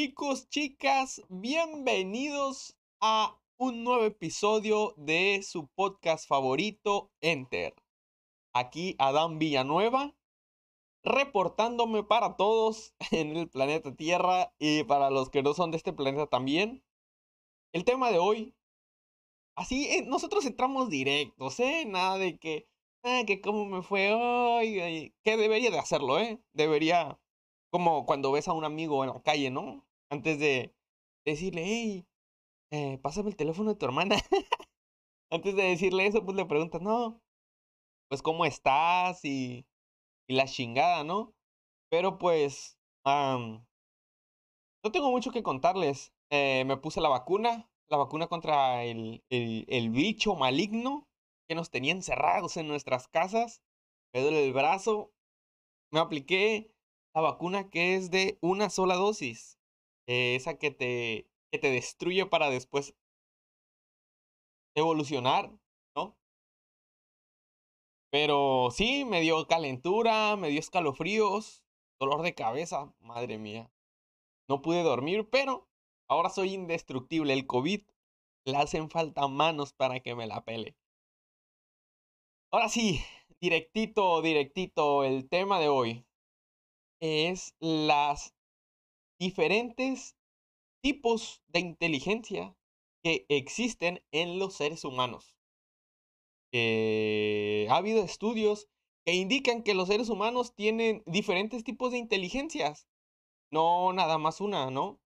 Chicos, chicas, bienvenidos a un nuevo episodio de su podcast favorito, Enter. Aquí Adán Villanueva, reportándome para todos en el planeta Tierra y para los que no son de este planeta también. El tema de hoy, así, eh, nosotros entramos directos, ¿eh? Nada de que, ah, que cómo me fue hoy, que debería de hacerlo, ¿eh? Debería como cuando ves a un amigo en la calle, ¿no? Antes de decirle, hey, eh, pásame el teléfono de tu hermana. Antes de decirle eso, pues le preguntas, no, pues cómo estás y, y la chingada, ¿no? Pero pues, no tengo mucho que contarles. Eh, me puse la vacuna, la vacuna contra el, el, el bicho maligno que nos tenía encerrados en nuestras casas. Me duele el brazo. Me apliqué la vacuna que es de una sola dosis. Eh, esa que te, que te destruye para después evolucionar, ¿no? Pero sí, me dio calentura, me dio escalofríos, dolor de cabeza, madre mía. No pude dormir, pero ahora soy indestructible. El COVID le hacen falta manos para que me la pele. Ahora sí, directito, directito, el tema de hoy es las diferentes tipos de inteligencia que existen en los seres humanos. Eh, ha habido estudios que indican que los seres humanos tienen diferentes tipos de inteligencias, no nada más una, ¿no?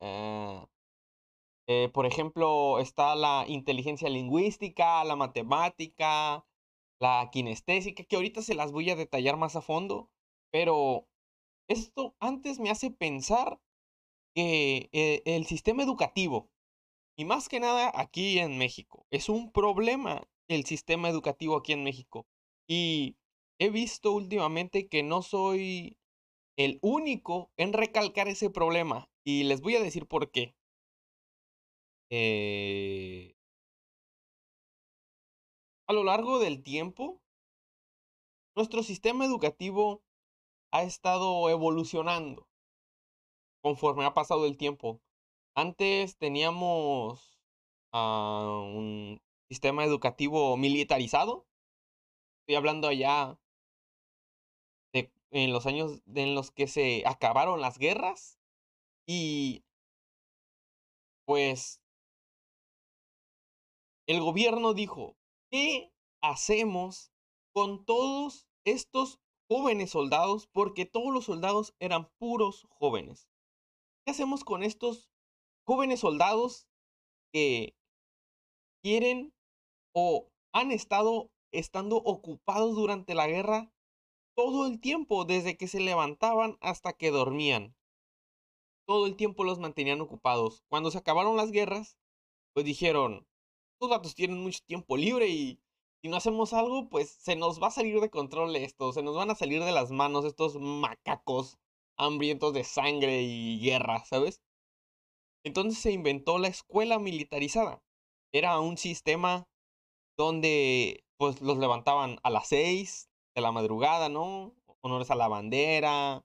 Ah, eh, por ejemplo, está la inteligencia lingüística, la matemática, la kinestésica, que ahorita se las voy a detallar más a fondo. Pero esto antes me hace pensar que eh, el sistema educativo, y más que nada aquí en México, es un problema el sistema educativo aquí en México. Y he visto últimamente que no soy el único en recalcar ese problema. Y les voy a decir por qué. Eh, a lo largo del tiempo, nuestro sistema educativo ha estado evolucionando conforme ha pasado el tiempo. Antes teníamos ah, un sistema educativo militarizado. Estoy hablando allá de en los años en los que se acabaron las guerras y pues el gobierno dijo, ¿qué hacemos con todos estos jóvenes soldados porque todos los soldados eran puros jóvenes. ¿Qué hacemos con estos jóvenes soldados que quieren o han estado estando ocupados durante la guerra todo el tiempo, desde que se levantaban hasta que dormían? Todo el tiempo los mantenían ocupados. Cuando se acabaron las guerras, pues dijeron, estos gatos tienen mucho tiempo libre y si no hacemos algo, pues se nos va a salir de control esto, se nos van a salir de las manos estos macacos hambrientos de sangre y guerra, ¿sabes? Entonces se inventó la escuela militarizada. Era un sistema donde pues los levantaban a las seis de la madrugada, ¿no? Honores a la bandera.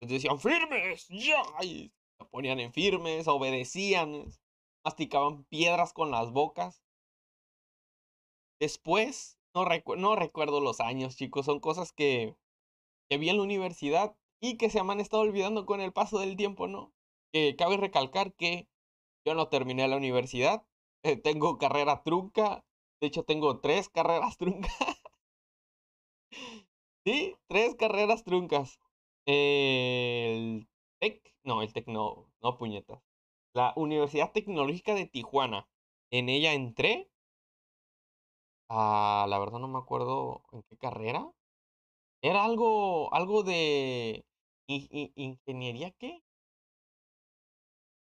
Les decían firmes, ya. Y se ponían en firmes, obedecían, masticaban piedras con las bocas. Después, no, no recuerdo los años, chicos, son cosas que, que vi en la universidad y que se me han estado olvidando con el paso del tiempo, ¿no? Que cabe recalcar que yo no terminé la universidad, eh, tengo carrera trunca, de hecho tengo tres carreras truncas. sí, tres carreras truncas. El TEC, no, el TEC no, no puñetas. La Universidad Tecnológica de Tijuana. En ella entré Ah, la verdad no me acuerdo en qué carrera. Era algo, algo de ingeniería, ¿qué?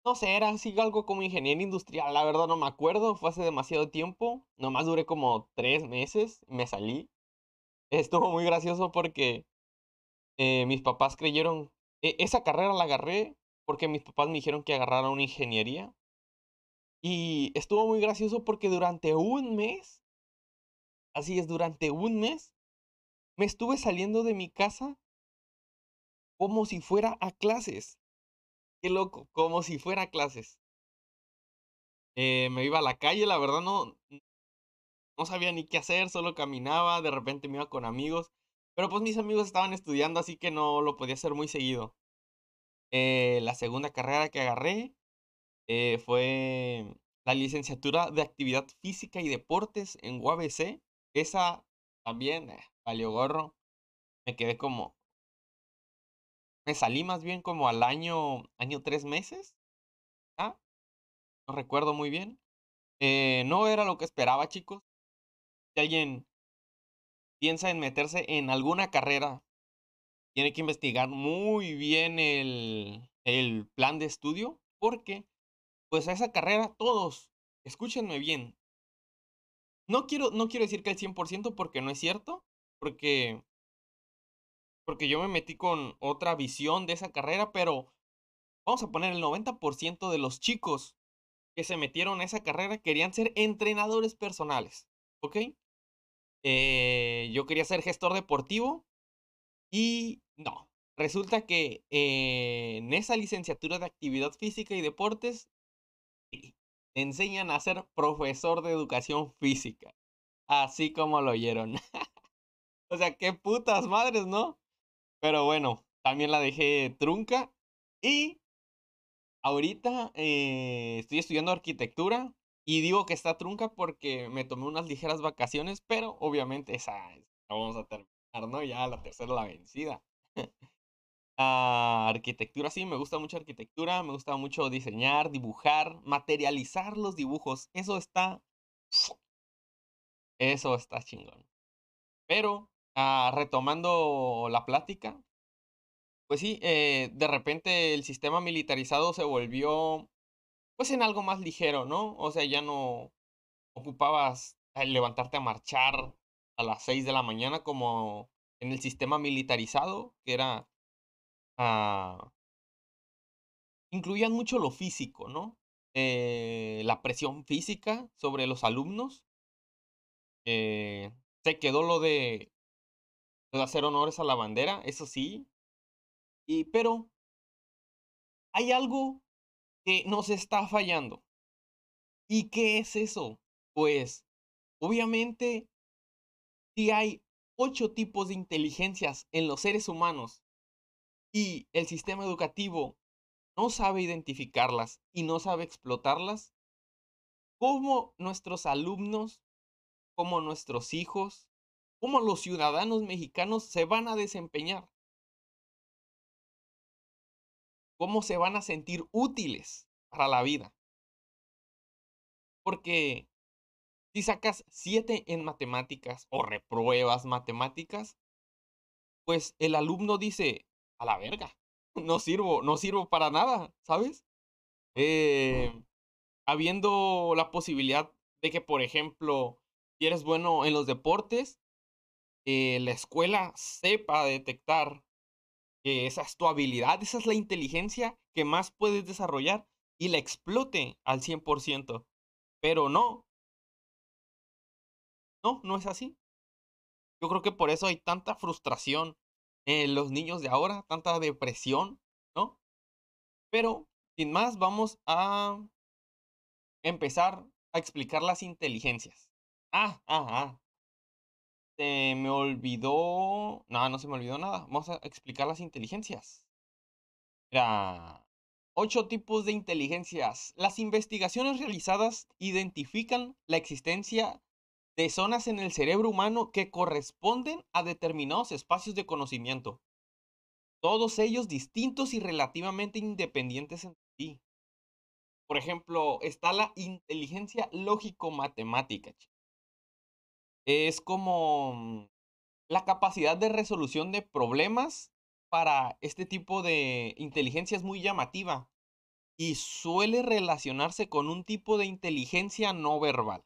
No sé, era así algo como ingeniería industrial. La verdad no me acuerdo, fue hace demasiado tiempo. Nomás duré como tres meses, me salí. Estuvo muy gracioso porque eh, mis papás creyeron, e, esa carrera la agarré porque mis papás me dijeron que agarrara una ingeniería. Y estuvo muy gracioso porque durante un mes Así es, durante un mes me estuve saliendo de mi casa como si fuera a clases. Qué loco, como si fuera clases. Eh, me iba a la calle, la verdad no, no sabía ni qué hacer, solo caminaba, de repente me iba con amigos. Pero pues mis amigos estaban estudiando, así que no lo podía hacer muy seguido. Eh, la segunda carrera que agarré eh, fue la licenciatura de actividad física y deportes en UABC. Esa también eh, gorro. Me quedé como. Me salí más bien como al año, año tres meses. ¿Ah? No recuerdo muy bien. Eh, no era lo que esperaba, chicos. Si alguien piensa en meterse en alguna carrera, tiene que investigar muy bien el, el plan de estudio, porque pues a esa carrera todos, escúchenme bien, no quiero, no quiero decir que el 100% porque no es cierto, porque, porque yo me metí con otra visión de esa carrera, pero vamos a poner el 90% de los chicos que se metieron a esa carrera querían ser entrenadores personales, ¿ok? Eh, yo quería ser gestor deportivo y no. Resulta que eh, en esa licenciatura de actividad física y deportes enseñan a ser profesor de educación física. Así como lo oyeron. o sea, qué putas madres, ¿no? Pero bueno, también la dejé trunca. Y ahorita eh, estoy estudiando arquitectura. Y digo que está trunca porque me tomé unas ligeras vacaciones, pero obviamente esa la vamos a terminar, ¿no? Ya la tercera la vencida. Ah, arquitectura, sí, me gusta mucho arquitectura, me gusta mucho diseñar, dibujar, materializar los dibujos. Eso está... Eso está chingón. Pero, ah, retomando la plática, pues sí, eh, de repente el sistema militarizado se volvió, pues en algo más ligero, ¿no? O sea, ya no ocupabas levantarte a marchar a las 6 de la mañana como en el sistema militarizado, que era Incluían mucho lo físico, ¿no? Eh, la presión física sobre los alumnos. Eh, se quedó lo de, de hacer honores a la bandera, eso sí. Y, pero hay algo que nos está fallando. ¿Y qué es eso? Pues, obviamente, si hay ocho tipos de inteligencias en los seres humanos y el sistema educativo no sabe identificarlas y no sabe explotarlas, ¿cómo nuestros alumnos, como nuestros hijos, cómo los ciudadanos mexicanos se van a desempeñar? ¿Cómo se van a sentir útiles para la vida? Porque si sacas siete en matemáticas o repruebas matemáticas, pues el alumno dice, a la verga. No sirvo, no sirvo para nada, ¿sabes? Eh, habiendo la posibilidad de que, por ejemplo, si eres bueno en los deportes, eh, la escuela sepa detectar que esa es tu habilidad, esa es la inteligencia que más puedes desarrollar y la explote al 100%. Pero no. No, no es así. Yo creo que por eso hay tanta frustración en los niños de ahora, tanta depresión, ¿no? Pero, sin más, vamos a empezar a explicar las inteligencias. Ah, ah, ah. Se me olvidó. No, no se me olvidó nada. Vamos a explicar las inteligencias. Mira, ocho tipos de inteligencias. Las investigaciones realizadas identifican la existencia de zonas en el cerebro humano que corresponden a determinados espacios de conocimiento. Todos ellos distintos y relativamente independientes entre sí. Por ejemplo, está la inteligencia lógico-matemática. Es como la capacidad de resolución de problemas para este tipo de inteligencia es muy llamativa y suele relacionarse con un tipo de inteligencia no verbal.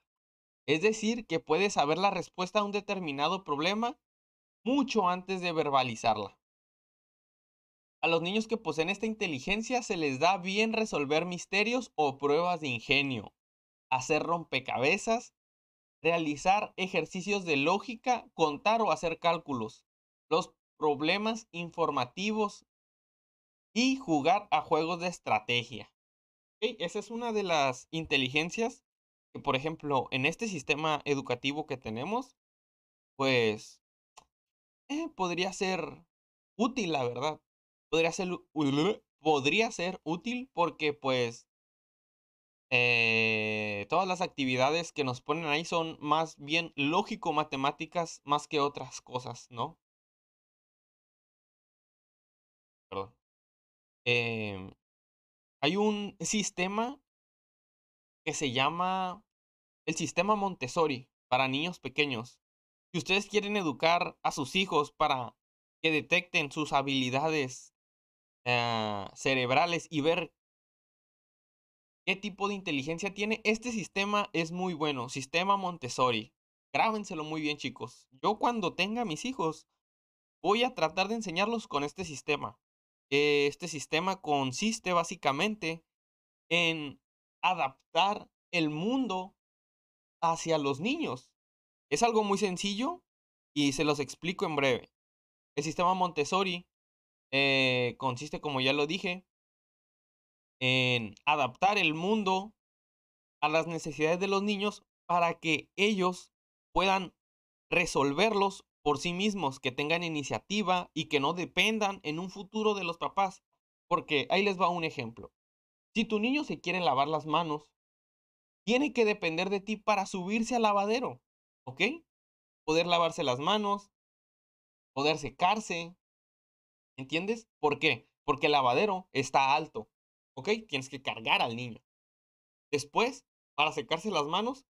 Es decir, que puedes saber la respuesta a un determinado problema mucho antes de verbalizarla. A los niños que poseen esta inteligencia se les da bien resolver misterios o pruebas de ingenio, hacer rompecabezas, realizar ejercicios de lógica, contar o hacer cálculos. Los problemas informativos y jugar a juegos de estrategia. Esa es una de las inteligencias por ejemplo, en este sistema educativo que tenemos, pues eh, podría ser útil, la verdad. Podría ser, podría ser útil porque, pues, eh, todas las actividades que nos ponen ahí son más bien lógico-matemáticas más que otras cosas, ¿no? Perdón. Em, hay un sistema que se llama el sistema Montessori para niños pequeños. Si ustedes quieren educar a sus hijos para que detecten sus habilidades eh, cerebrales y ver qué tipo de inteligencia tiene. Este sistema es muy bueno, sistema Montessori. Grábenselo muy bien, chicos. Yo cuando tenga mis hijos, voy a tratar de enseñarlos con este sistema. Este sistema consiste básicamente en adaptar el mundo hacia los niños. Es algo muy sencillo y se los explico en breve. El sistema Montessori eh, consiste, como ya lo dije, en adaptar el mundo a las necesidades de los niños para que ellos puedan resolverlos por sí mismos, que tengan iniciativa y que no dependan en un futuro de los papás. Porque ahí les va un ejemplo. Si tu niño se quiere lavar las manos, tiene que depender de ti para subirse al lavadero, ¿ok? Poder lavarse las manos, poder secarse, ¿entiendes? ¿Por qué? Porque el lavadero está alto. ¿ok? Tienes que cargar al niño. Después, para secarse las manos,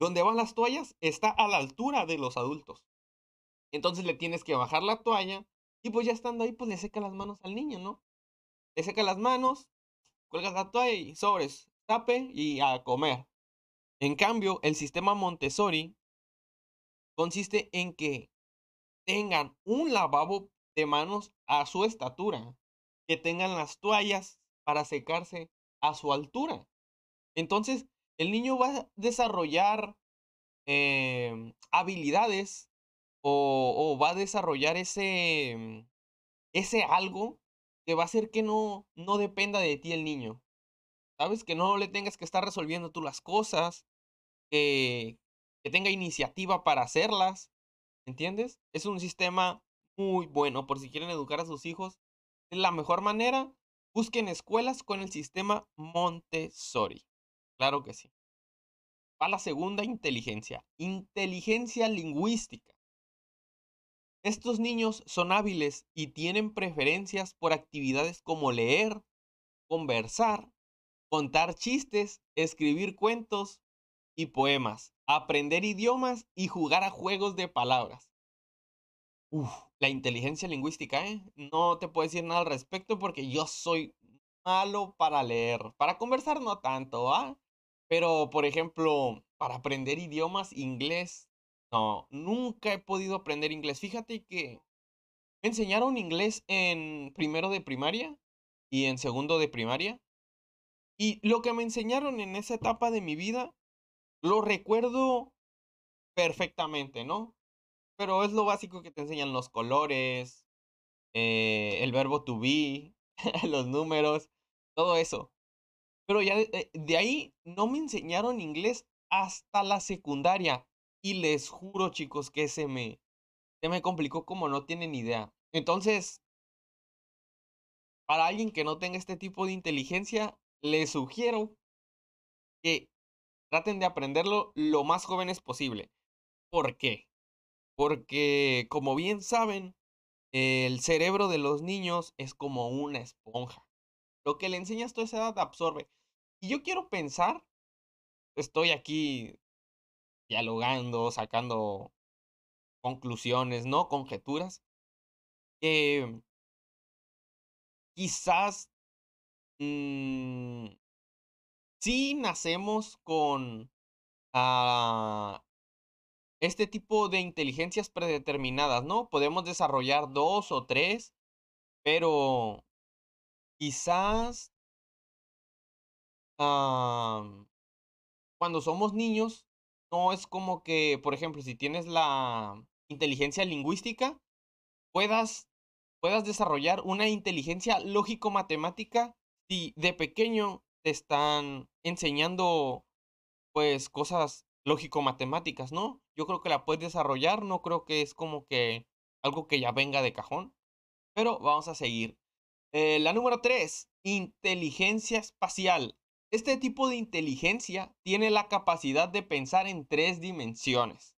donde van las toallas está a la altura de los adultos. Entonces le tienes que bajar la toalla y pues ya estando ahí, pues le seca las manos al niño, ¿no? Le seca las manos, cuelgas la toalla y sobres, tape y a comer. En cambio, el sistema Montessori consiste en que tengan un lavabo de manos a su estatura, que tengan las toallas para secarse a su altura. Entonces, el niño va a desarrollar em, habilidades o, va a desarrollar ese, ese algo que va a hacer que no, no dependa de ti el niño. ¿Sabes? Que no le tengas que estar resolviendo tú las cosas, que, que tenga iniciativa para hacerlas. ¿Entiendes? Es un sistema muy bueno por si quieren educar a sus hijos. Es la mejor manera Busquen escuelas con el sistema Montessori. Claro que sí. Va la segunda inteligencia, inteligencia lingüística. Estos niños son hábiles y tienen preferencias por actividades como leer, conversar, contar chistes, escribir cuentos y poemas, aprender idiomas y jugar a juegos de palabras. Uf, la inteligencia lingüística, ¿eh? No te puedo decir nada al respecto porque yo soy malo para leer. Para conversar no tanto, ¿ah? Pero, por ejemplo, para aprender idiomas, inglés, no, nunca he podido aprender inglés. Fíjate que me enseñaron inglés en primero de primaria y en segundo de primaria. Y lo que me enseñaron en esa etapa de mi vida, lo recuerdo perfectamente, ¿no? Pero es lo básico que te enseñan los colores, eh, el verbo to be, los números, todo eso. Pero ya de, de, ahí no me enseñaron inglés hasta la secundaria. Y les juro, chicos, que se me, se me complicó como no tienen idea. Entonces, para alguien que no tenga este tipo de inteligencia, les sugiero que traten de aprenderlo lo más jóvenes posible. ¿Por qué? Porque, como bien saben, el cerebro de los niños es como una esponja. Lo que le enseñas toda esa edad absorbe. Y yo quiero pensar, estoy aquí dialogando, sacando conclusiones, ¿no? Conjeturas. Que quizás mmm, sí nacemos con ah, este tipo de inteligencias predeterminadas, ¿no? Podemos desarrollar dos o tres, pero quizás cuando somos niños, no es como que, por ejemplo, si tienes la inteligencia lingüística, puedas, puedas desarrollar una inteligencia lógico-matemática si de pequeño te están enseñando pues cosas lógico-matemáticas, ¿no? Yo creo que la puedes desarrollar, no creo que es como que algo que ya venga de cajón, pero vamos a seguir. Eh, la número 3, inteligencia espacial. Este tipo de inteligencia tiene la capacidad de pensar en tres dimensiones.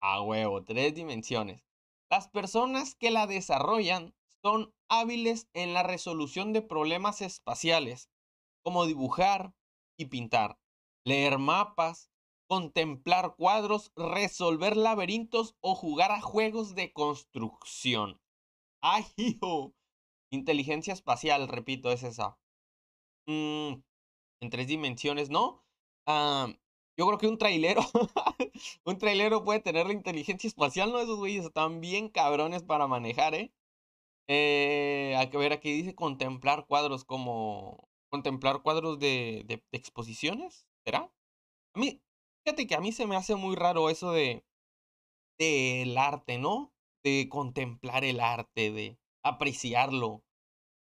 A huevo, tres dimensiones. Las personas que la desarrollan son hábiles en la resolución de problemas espaciales, como dibujar y pintar, leer mapas, contemplar cuadros, resolver laberintos o jugar a juegos de construcción. ¡Ay, hijo! Inteligencia espacial, repito, es esa. Mm, en tres dimensiones, ¿no? Ah, yo creo que un trailero, un trailero puede tener la inteligencia espacial, ¿no? Esos güeyes están bien cabrones para manejar, ¿eh? Eh hay que ver, aquí dice contemplar cuadros como... Contemplar cuadros de, de, de exposiciones, ¿será? A mí, Fíjate que a mí se me hace muy raro eso de del arte, ¿no? De contemplar el arte, de apreciarlo.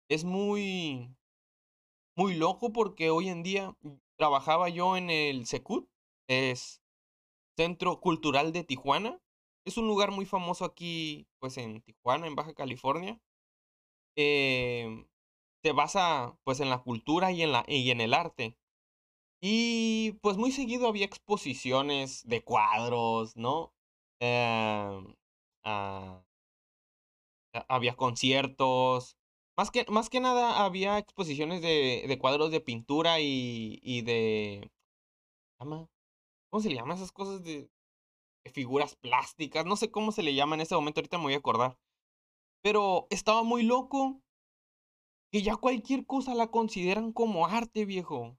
Es muy muy loco porque hoy en día trabajaba yo en el Secut, es Centro Cultural de Tijuana. Es un lugar muy famoso aquí, pues en Tijuana, en Baja California. Se basa pues en la cultura y en, la, y en el arte. Y pues muy seguido había exposiciones de cuadros, ¿no? Em, ah, había conciertos. Más que, más que nada había exposiciones de, de cuadros de pintura y, y de... ¿Cómo se le llama esas cosas de, de figuras plásticas? No sé cómo se le llama en ese momento, ahorita me voy a acordar. Pero estaba muy loco que ya cualquier cosa la consideran como arte, viejo.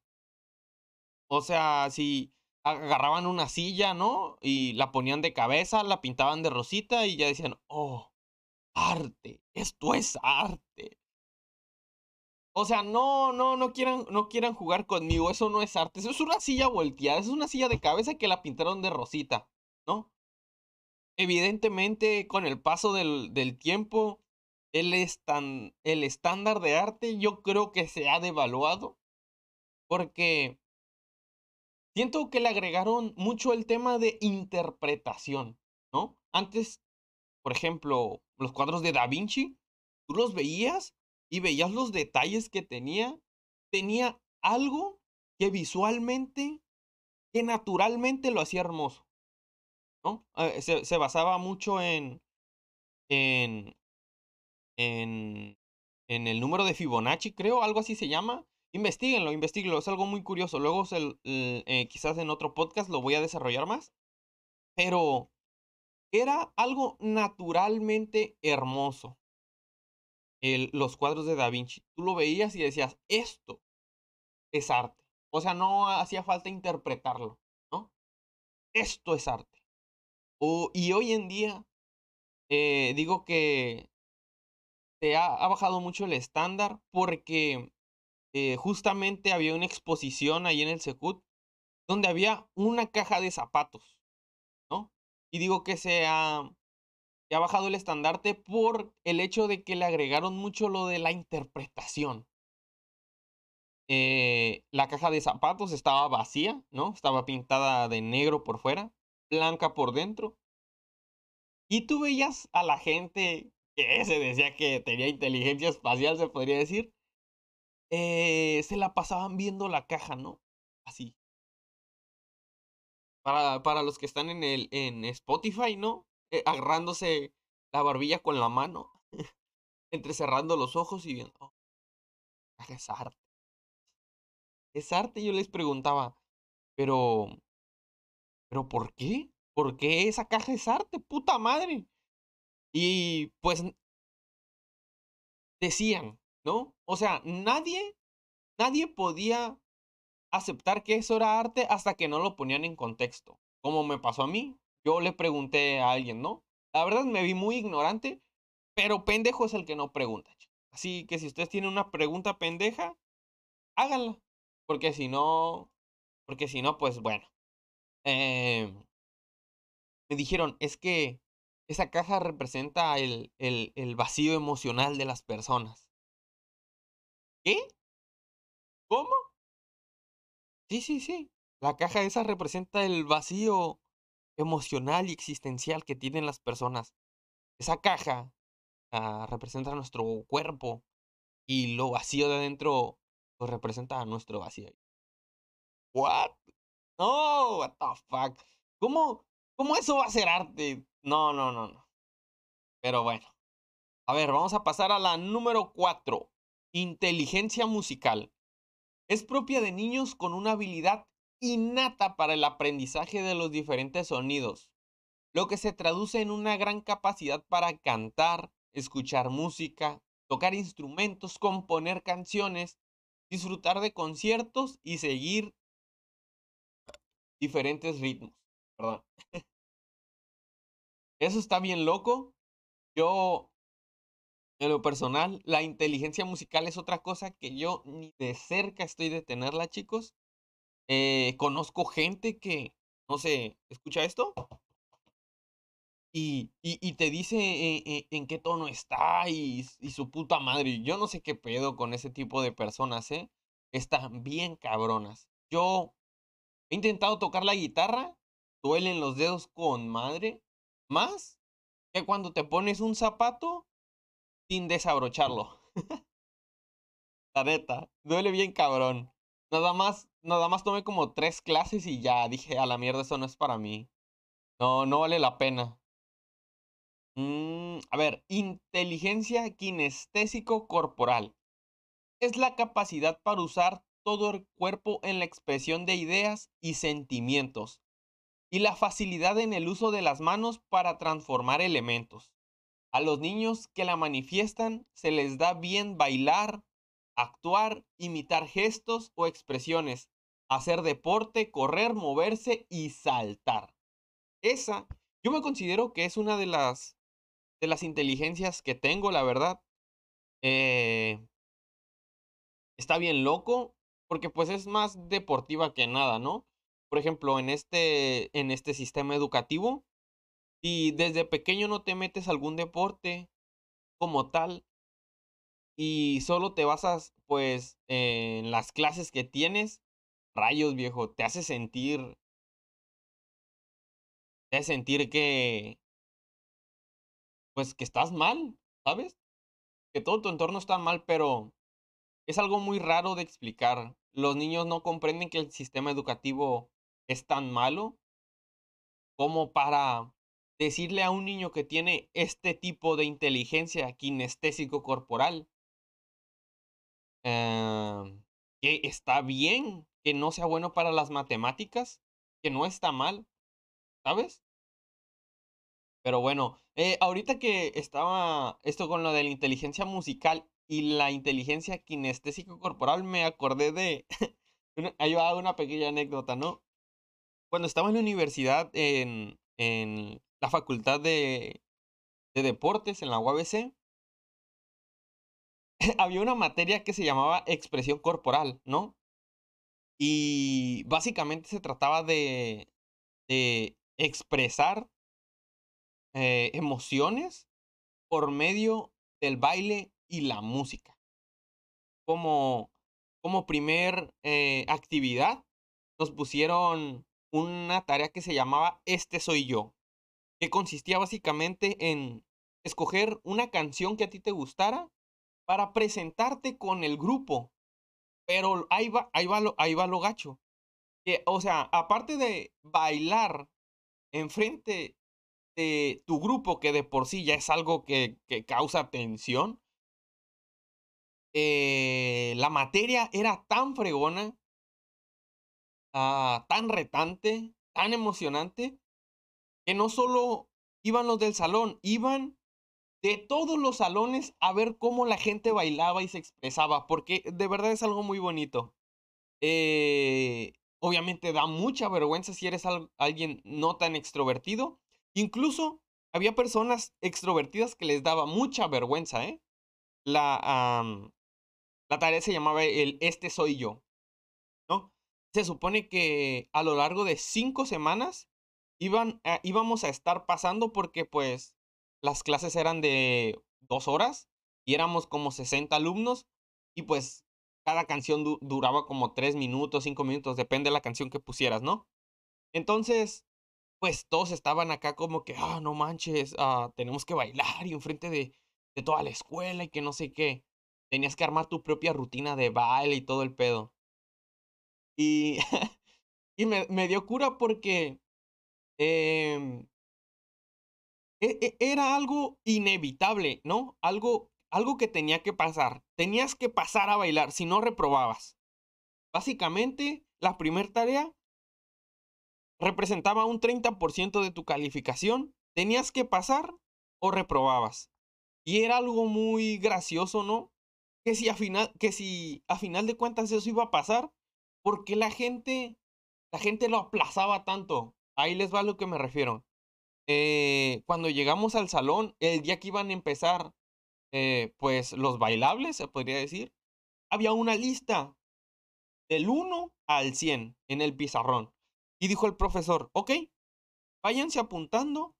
O sea, si agarraban una silla, ¿no? Y la ponían de cabeza, la pintaban de rosita y ya decían, oh, arte, esto es arte. O sea, no, no, no quieran, no quieran jugar conmigo, eso no es arte, eso es una silla volteada, es una silla de cabeza que la pintaron de rosita, ¿no? Evidentemente, con el paso del, del tiempo, el, el estándar de arte yo creo que se ha devaluado, porque Siento que le agregaron mucho el tema de interpretación, ¿no? Antes, por ejemplo, los cuadros de Da Vinci, tú los veías y veías los detalles que tenía. Tenía algo que visualmente, que naturalmente lo hacía hermoso, Eh, se, basaba mucho en, en, en, en el número de Fibonacci, creo, algo así se llama, Investíguenlo, investiguenlo, es algo muy curioso. Luego eh, quizás en otro podcast lo voy a desarrollar más. Pero era algo naturalmente hermoso. El, los cuadros de Da Vinci. Tú lo veías y decías, esto es arte. O sea, no hacía falta interpretarlo, ¿no? Esto es arte. Y hoy en día, eh, digo que se ha, bajado mucho el estándar porque eh, justamente había una exposición ahí en el Secut donde había una caja de zapatos, ¿no? Y digo que se ha, ha bajado el estandarte por el hecho de que le agregaron mucho lo de la interpretación. Eh, la caja de zapatos estaba vacía, ¿no? Estaba pintada de negro por fuera, blanca por dentro. Y tú veías a la gente que se decía que tenía inteligencia espacial, se podría decir, eh, se la pasaban viendo la caja, ¿no? Así. Para, para los que están en, el, en Spotify, ¿no? Eh, agarrándose la barbilla con la mano, entrecerrando los ojos y viendo. Oh, es arte. Es arte, yo les preguntaba. Pero. ¿Pero por qué? ¿Por qué esa caja es arte? ¡Puta madre! Y pues. Decían, ¿no? O sea, nadie, nadie podía aceptar que eso era arte hasta que no lo ponían en contexto. Como me pasó a mí, yo le pregunté a alguien, ¿no? La verdad me vi muy ignorante, pero pendejo es el que no pregunta. Así que si ustedes tienen una pregunta pendeja, háganla. Porque si no, porque si no, pues bueno. Em, me dijeron, es que esa caja representa el, el, vacío emocional de las personas. ¿Qué? ¿Cómo? Sí, sí, sí. La caja esa representa el vacío emocional y existencial que tienen las personas. Esa caja ah, representa nuestro cuerpo y lo vacío de adentro pues, representa nuestro vacío. ¿What? No, what the fuck. ¿Cómo, ¿Cómo eso va a ser arte? No, no, no, no. Pero bueno. A ver, vamos a pasar a la número 4. Inteligencia musical. Es propia de niños con una habilidad innata para el aprendizaje de los diferentes sonidos, lo que se traduce en una gran capacidad para cantar, escuchar música, tocar instrumentos, componer canciones, disfrutar de conciertos y seguir diferentes ritmos. Perdón. Eso está bien loco. Yo, en lo personal, la inteligencia musical es otra cosa que yo ni de cerca estoy de tenerla, chicos. Eh, conozco gente que, no sé, ¿escucha esto? Y, y, te dice eh, eh, en qué tono está y, y, su puta madre. Yo no sé qué pedo con ese tipo de personas, ¿eh? Están bien cabronas. Yo he intentado tocar la guitarra, duelen los dedos con madre, más que cuando te pones un zapato sin desabrocharlo. la neta, duele bien cabrón. Nada más, nada más tomé como tres clases y ya dije, a la mierda, eso no es para mí. No, no vale la pena. Mm, a ver, inteligencia kinestésico corporal. Es la capacidad para usar todo el cuerpo en la expresión de ideas y sentimientos, y la facilidad en el uso de las manos para transformar elementos. A los niños que la manifiestan se les da bien bailar, actuar, imitar gestos o expresiones, hacer deporte, correr, moverse y saltar. Esa, yo me considero que es una de las de las inteligencias que tengo, la verdad. Eh, está bien loco, porque pues es más deportiva que nada, ¿no? Por ejemplo, en este, en este sistema educativo, si desde pequeño no te metes a algún deporte como tal, y solo te basas pues en las clases que tienes, rayos viejo, te hace sentir, te hace sentir que, pues que estás mal, ¿sabes? Que todo tu entorno está mal, pero es algo muy raro de explicar. Los niños no comprenden que el sistema educativo es tan malo como para decirle a un niño que tiene este tipo de inteligencia kinestésico corporal em, que está bien que no sea bueno para las matemáticas, que no está mal, ¿sabes? Pero bueno, eh, ahorita que estaba esto con lo de la inteligencia musical y la inteligencia kinestésico corporal, me acordé de... Ahí va una pequeña anécdota, ¿no? Cuando estaba en la universidad, en, en la facultad de, de deportes, en la UABC, había una materia que se llamaba expresión corporal, ¿no? Y básicamente se trataba de, de expresar eh, emociones por medio del baile y la música. Como, como primer eh, actividad, nos pusieron una tarea que se llamaba Este soy yo, que consistía básicamente en escoger una canción que a ti te gustara para presentarte con el grupo. Pero ahí va, ahí va, lo, ahí va lo gacho. Que, o sea, aparte de bailar enfrente de tu grupo, que de por sí ya es algo que, que causa tensión, eh, la materia era tan fregona, ah, tan retante, tan emocionante, que no solo iban los del salón, iban de todos los salones a ver cómo la gente bailaba y se expresaba, porque de verdad es algo muy bonito. Eh, obviamente da mucha vergüenza si eres alguien no tan extrovertido, Incluso había personas extrovertidas que les daba mucha vergüenza, ¿eh? La, la tarea se llamaba el Este soy yo, ¿no? Se supone que a lo largo de cinco semanas iban íbamos a estar pasando porque pues las clases eran de dos horas y éramos como 60 alumnos y pues cada canción duraba como tres minutos, cinco minutos, depende de la canción que pusieras, ¿no? Entonces, pues todos estaban acá como que, ah, no manches, ah, tenemos que bailar y enfrente de, de toda la escuela y que no sé qué. Tenías que armar tu propia rutina de baile y todo el pedo. Y, y me, dio cura porque eh, era algo inevitable, ¿no? Algo, algo que tenía que pasar. Tenías que pasar a bailar, si no reprobabas. Básicamente, la primera tarea representaba un 30% de tu calificación. Tenías que pasar o reprobabas. Y era algo muy gracioso, ¿no? Que si a final, que si a final de cuentas eso iba a pasar, porque la gente, la gente lo aplazaba tanto. Ahí les va a lo que me refiero. Eh, cuando llegamos al salón, el día que iban a empezar, eh, pues los bailables, se podría decir, había una lista del 1 al 100 en el pizarrón. Y dijo el profesor, ok, váyanse apuntando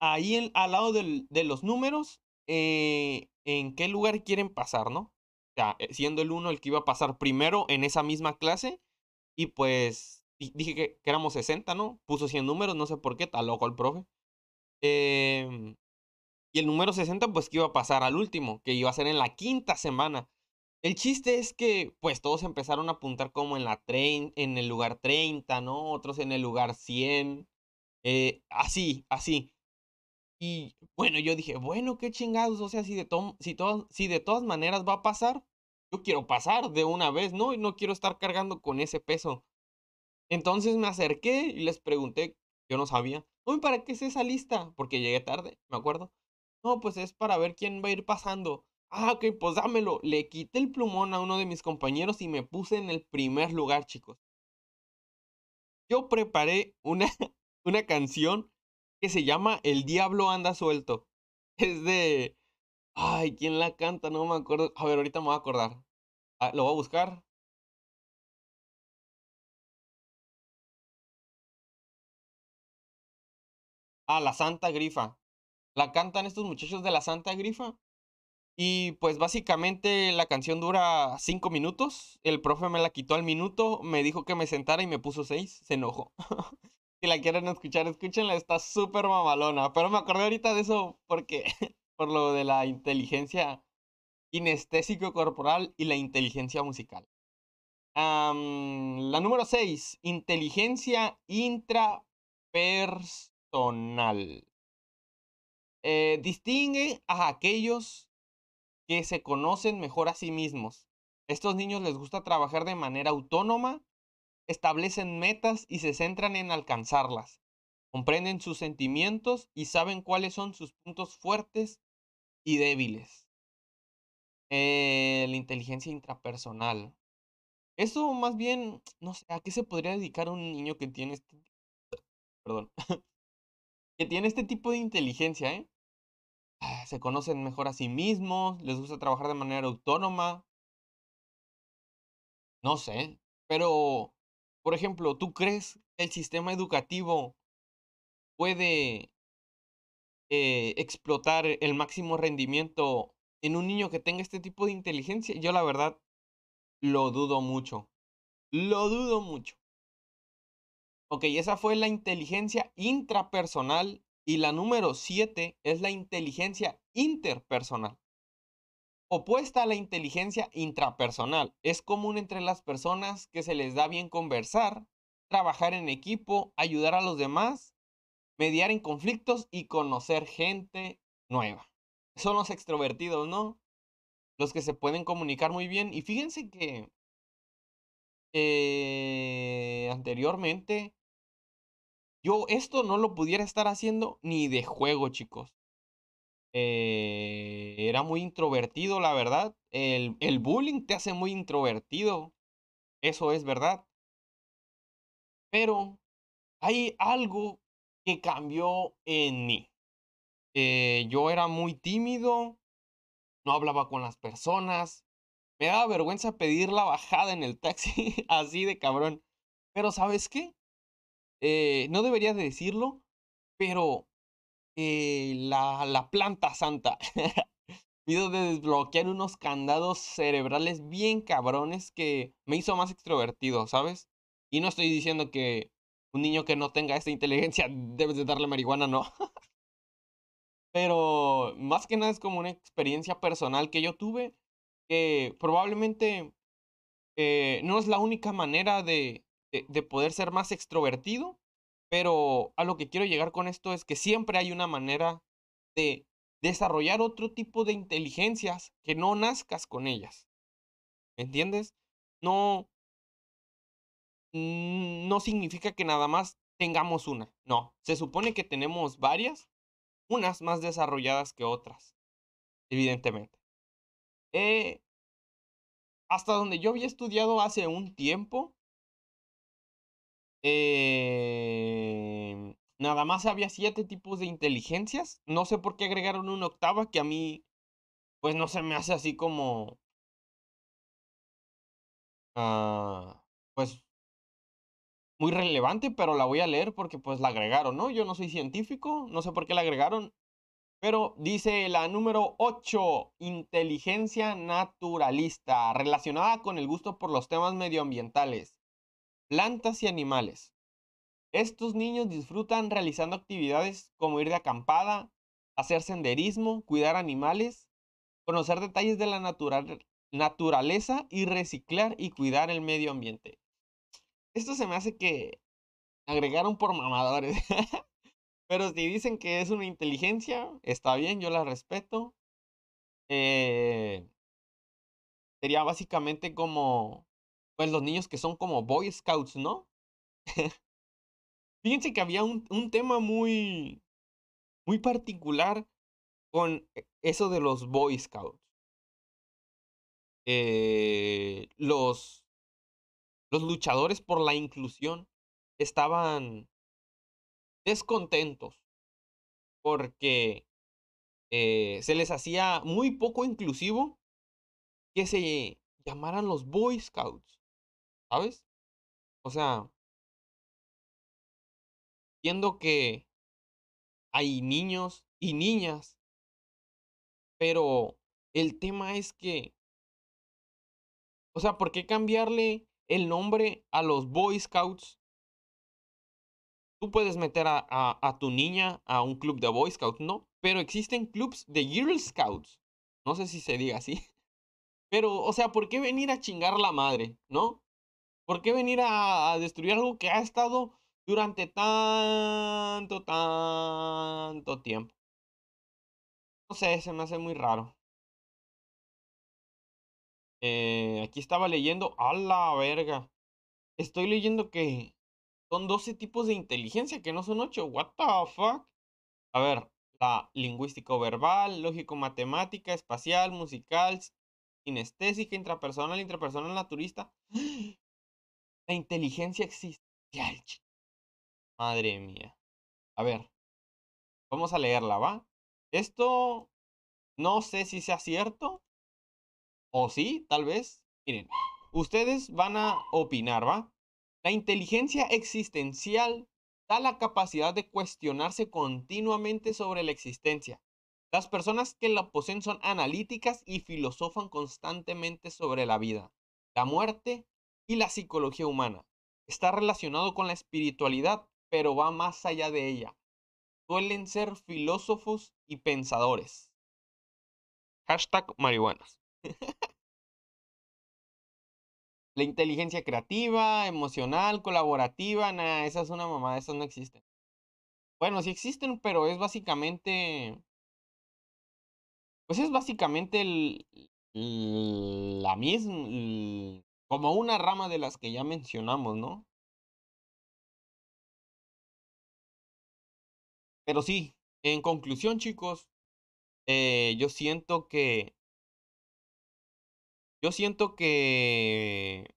ahí al lado de los números eh, en qué lugar quieren pasar, ¿no? O sea, siendo el 1 el que iba a pasar primero en esa misma clase y pues dije que, éramos 60, ¿no? Puso 100 números, no sé por qué, está loco el profe. Em, y el número 60, pues que iba a pasar al último, que iba a ser en la quinta semana. El chiste es que, pues todos empezaron a apuntar como en, la en el lugar 30, ¿no? Otros en el lugar 100. Eh, así, así. Y bueno, yo dije, bueno, qué chingados, o sea, si de, si, si de todas maneras va a pasar, yo quiero pasar de una vez, ¿no? Y no quiero estar cargando con ese peso. Entonces me acerqué y les pregunté, yo no sabía, ¿para qué es esa lista? Porque llegué tarde, me acuerdo. No, pues es para ver quién va a ir pasando. Ah, ok, pues dámelo. Le quité el plumón a uno de mis compañeros y me puse en el primer lugar, chicos. Yo preparé una, una canción que se llama El Diablo anda suelto. Es de... Ay, ¿quién la canta? No me acuerdo. A ver, ahorita me voy a acordar. Ah, lo voy a buscar. Ah, la Santa Grifa. La cantan estos muchachos de la Santa Grifa. Y pues básicamente la canción dura cinco minutos. El profe me la quitó al minuto, me dijo que me sentara y me puso seis. Se enojó. si la quieren escuchar, escúchenla, está súper mamalona. Pero me acordé ahorita de eso porque, por lo de la inteligencia inestésico corporal y la inteligencia musical. la número seis, inteligencia intrapersonal personal. Eh, distingue a aquellos que se conocen mejor a sí mismos. Estos niños les gusta trabajar de manera autónoma, establecen metas y se centran en alcanzarlas. Comprenden sus sentimientos y saben cuáles son sus puntos fuertes y débiles. Eh, la inteligencia intrapersonal. Eso más bien, no sé, ¿a qué se podría dedicar un niño que tiene este... Perdón. que tiene este tipo de inteligencia, ¿eh? Ah, se conocen mejor a sí mismos, les gusta trabajar de manera autónoma. No sé, pero, por ejemplo, ¿tú crees que el sistema educativo puede eh, explotar el máximo rendimiento en un niño que tenga este tipo de inteligencia? Yo la verdad lo dudo mucho. Lo dudo mucho. Ok, esa fue la inteligencia intrapersonal y la número 7 es la inteligencia interpersonal. Opuesta a la inteligencia intrapersonal, es común entre las personas que se les da bien conversar, trabajar en equipo, ayudar a los demás, mediar en conflictos y conocer gente nueva. Son los extrovertidos, ¿no? Los que se pueden comunicar muy bien. Y fíjense que eh, anteriormente yo esto no lo pudiera estar haciendo ni de juego, chicos. Eh, era muy introvertido, la verdad. El, el bullying te hace muy introvertido. Eso es verdad. Pero hay algo que cambió en mí. Eh, yo era muy tímido, no hablaba con las personas, me daba vergüenza pedir la bajada en el taxi, así de cabrón. Pero ¿sabes qué? Eh, no debería de decirlo, pero eh, la, la planta santa. Pido de desbloquear unos candados cerebrales bien cabrones que me hizo más extrovertido, ¿sabes? Y no estoy diciendo que un niño que no tenga esta inteligencia debes de darle marihuana, no. Pero más que nada es como una experiencia personal que yo tuve que probablemente eh, no es la única manera de, de, poder ser más extrovertido, pero a lo que quiero llegar con esto es que siempre hay una manera de desarrollar otro tipo de inteligencias que no nazcas con ellas. ¿Me entiendes? No, no significa que nada más tengamos una. No, se supone que tenemos varias, unas más desarrolladas que otras, evidentemente. Eh, hasta donde yo había estudiado hace un tiempo, eh, nada más había siete tipos de inteligencias. No sé por qué agregaron una octava que a mí, pues no se me hace así como... Ah, pues muy relevante, pero la voy a leer porque pues la agregaron, ¿no? Yo no soy científico, no sé por qué la agregaron, pero dice la número 8, inteligencia naturalista, relacionada con el gusto por los temas medioambientales, plantas y animales. Estos niños disfrutan realizando actividades como ir de acampada, hacer senderismo, cuidar animales, conocer detalles de la naturaleza y reciclar y cuidar el medio ambiente. Esto se me hace que agregaron por mamadores. Pero si dicen que es una inteligencia, está bien, yo la respeto. Eh, sería básicamente como, pues los niños que son como Boy Scouts, ¿no? Fíjense que había un, un tema muy, muy particular con e, eso de los Boy Scouts. Eh, los, los luchadores por la inclusión estaban descontentos porque eh, se les hacía muy poco inclusivo que se llamaran los Boy Scouts, ¿sabes? O sea, viendo que hay niños y niñas, pero el tema es que, o sea, ¿por qué cambiarle el nombre a los Boy Scouts Tú puedes meter a, a, tu niña a un club de Boy Scouts, ¿no? Pero existen clubs de Girl Scouts. No sé si se diga así. Pero, o sea, ¿por qué venir a chingar la madre, no? ¿Por qué venir a, destruir algo que ha estado durante tanto, tanto tiempo? No sé, se me hace muy raro. Eh, aquí estaba leyendo, a la verga. Estoy leyendo que son 12 tipos de inteligencia, que no son 8. What the fuck? A ver, la lingüístico verbal, lógico matemática, espacial, musical, kinestésica, intrapersonal, intrapersonal, naturista. La inteligencia existencial. Madre mía. A ver, vamos a leerla, ¿va? Esto no sé si sea cierto. O sí, tal vez. Miren, ustedes van a opinar, ¿va? La inteligencia existencial da la capacidad de cuestionarse continuamente sobre la existencia. Las personas que la poseen son analíticas y filosofan constantemente sobre la vida, la muerte y la psicología humana. Está relacionado con la espiritualidad, pero va más allá de ella. Suelen ser filósofos y pensadores. Hashtag marihuanas. La inteligencia creativa, emocional, colaborativa, nada, esa es una mamada, esas no existen. Bueno, sí existen, pero es básicamente. Pues es básicamente el, la misma. Como una rama de las que ya mencionamos, ¿no? Pero sí, en conclusión, chicos, eh, yo siento que yo siento que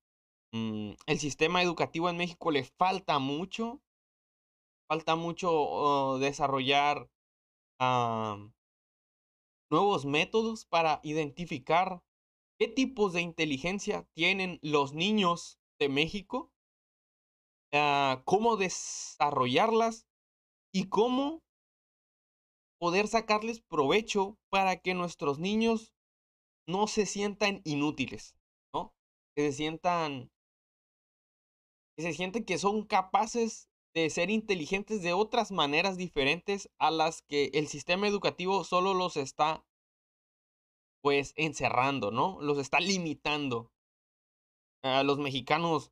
mm, el sistema educativo en México le falta mucho, falta mucho oh, desarrollar nuevos métodos para identificar qué tipos de inteligencia tienen los niños de México, ah, cómo desarrollarlas y cómo poder sacarles provecho para que nuestros niños no se sientan inútiles, ¿no? Que se sientan que se sienten que son capaces de ser inteligentes de otras maneras diferentes a las que el sistema educativo solo los está pues encerrando, ¿no? Los está limitando. A los mexicanos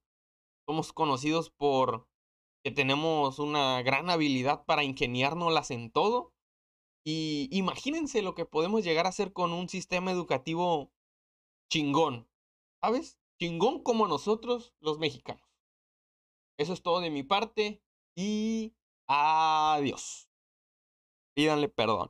somos conocidos por que tenemos una gran habilidad para ingeniárnoslas en todo. Y imagínense lo que podemos llegar a hacer con un sistema educativo chingón, ¿sabes? Chingón como nosotros los mexicanos. Eso es todo de mi parte y adiós. Pídanle perdón.